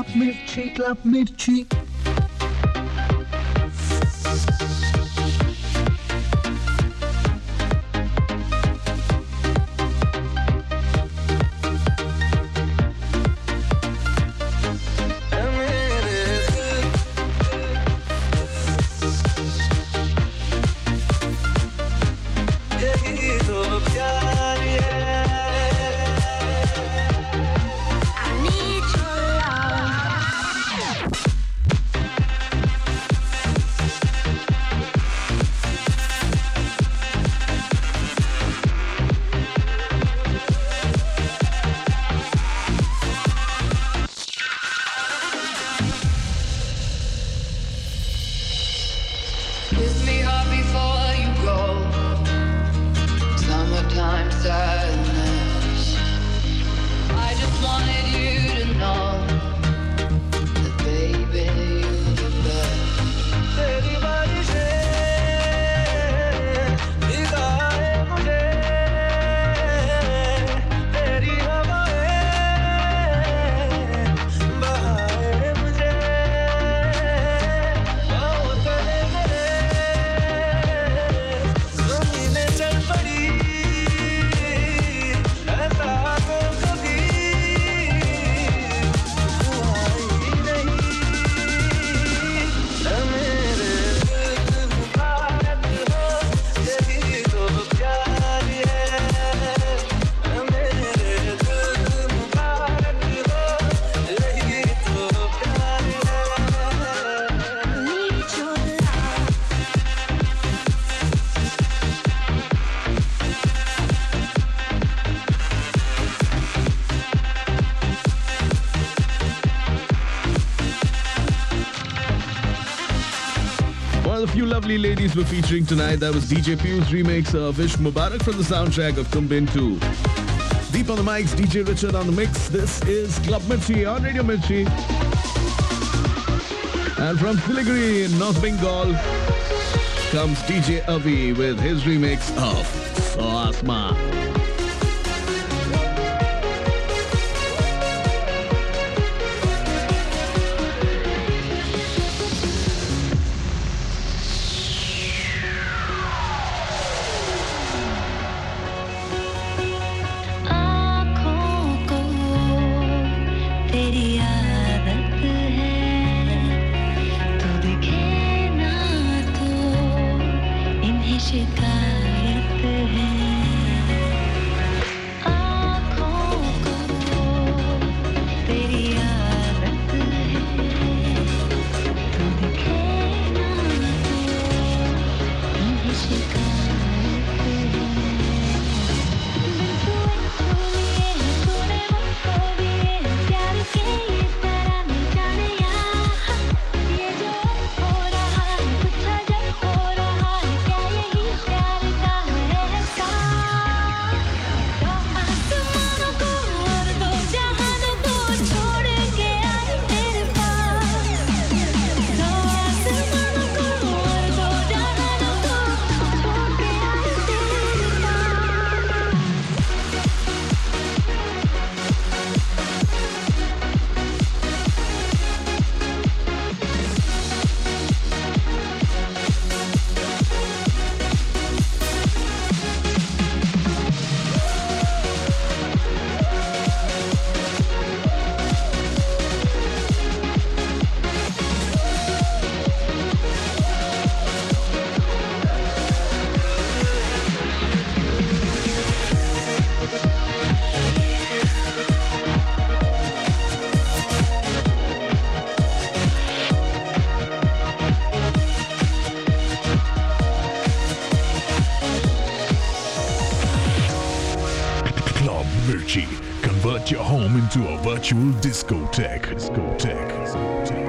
club milkshake, club milkshake. ladies were featuring tonight. That was DJ Pew's remix of Vish Mubarak from the soundtrack of Kumbin 2. Deep on the mics, DJ Richard on the mix. This is Club Mirchi on Radio Mirchi. And from Siliguri in North Bengal comes DJ Avi with his remix of Soasma. virtual discotheque. discotheque. discotheque.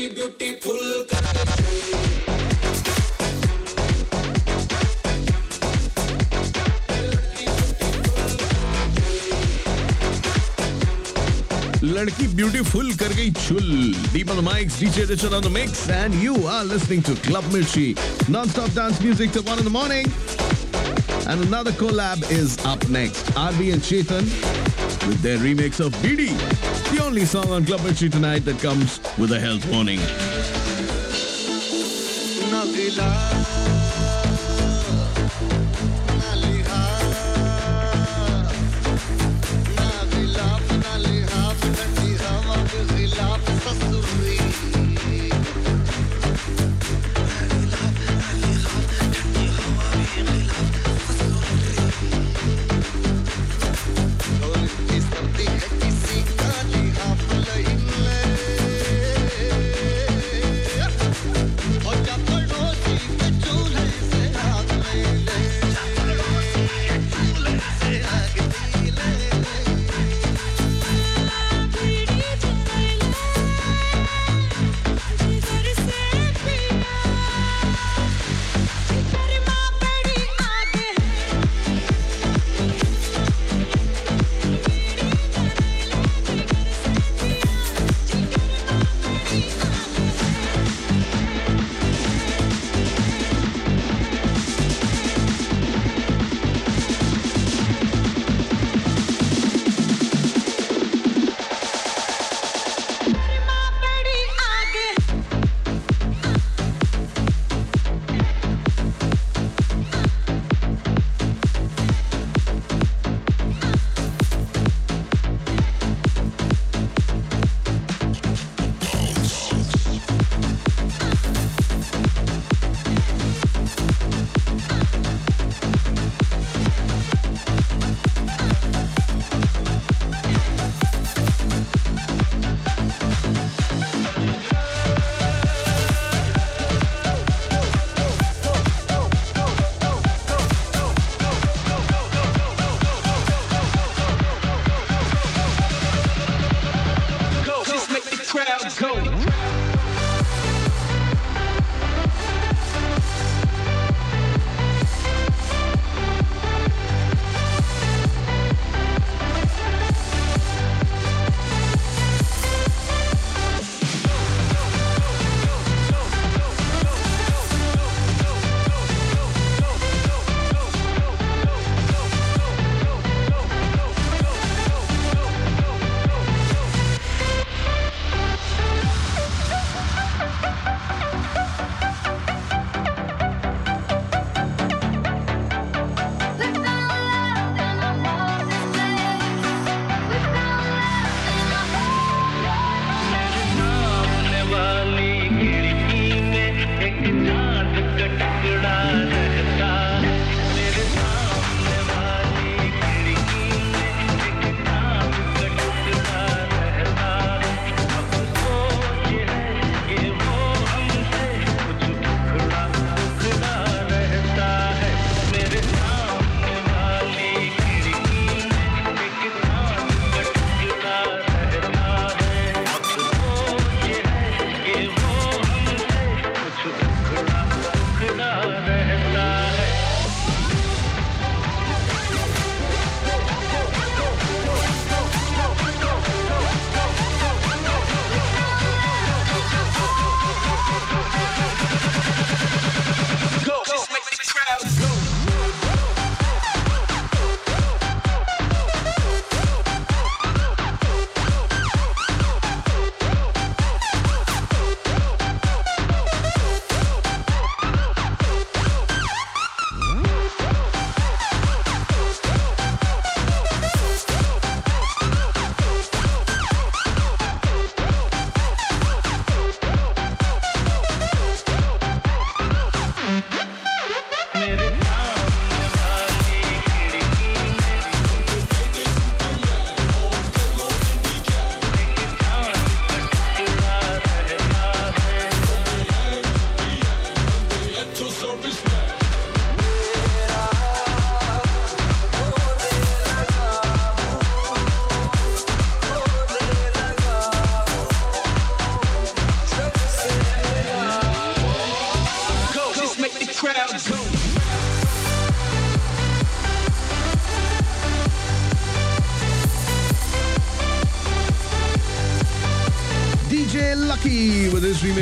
की beautiful लड़की beautiful कर गई छुल दीप on the mics DJ Richard on the mix and you are listening to club Mirchi nonstop dance music till 1 in the morning. And another collab is up next. RB and Chetan with their remix of BD only song on Club Mirchi tonight that comes with a health warning.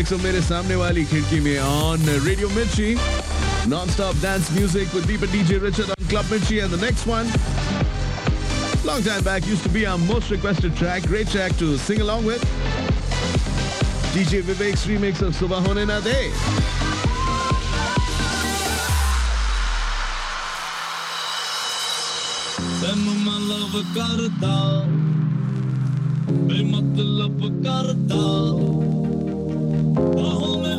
So मेरे सामने वाली खिड़की में on radio मिर्ची non-stop dance music with Deepa DJ Richard on Club Mitchie and the next one. Long time back used to be our most requested track, great track to sing along with. DJ Vivek's remix of Subah Hone Na De. ਕਰਦਾ ਬੇਮਤਲਬ ਕਰਦਾ Waarom er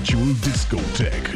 virtual discotheque.